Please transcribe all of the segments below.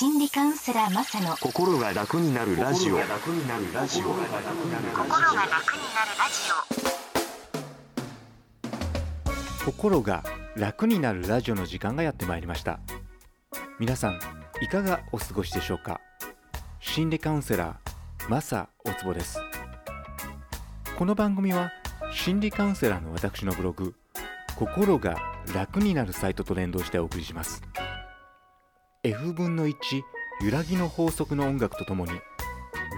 心理カウンセラーマサの心が楽になるラジオ。心が楽になるラジ心が楽になるラジオの時間がやってまいりました。皆さんいかがお過ごしでしょうか？心理カウンセラーマサおつぼです。この番組は心理カウンセラーの私のブログ心が楽になるサイトと連動してお送りします。F 分の1揺らぎの法則の音楽とともに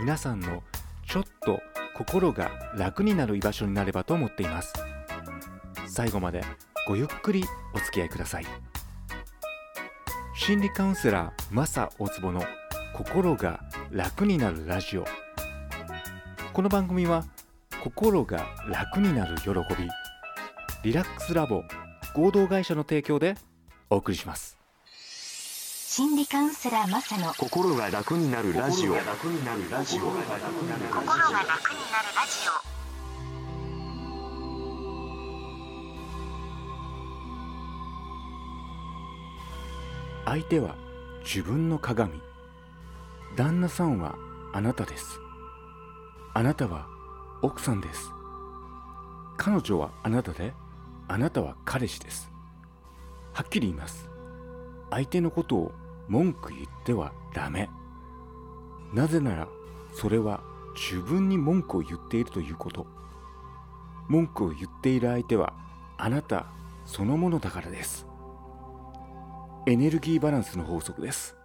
皆さんのちょっと心が楽になる居場所になればと思っています。最後までごゆっくりお付き合いください。心理カウンセラーマサ大坪の心が楽になるラジオ。この番組は心が楽になる喜びリラックスラボ合同会社の提供でお送りします。心理カウンセラーマサの心が楽になるラジオ。心が楽になるラジ相手は自分の鏡。旦那さんはあなたです。あなたは奥さんです。彼女はあなたであなたは彼氏です。はっきり言います。相手のことを文句言ってはダメ。なぜならそれは自分に文句を言っているということ。文句を言っている相手はあなたそのものだからです。エネルギーバランスの法則です。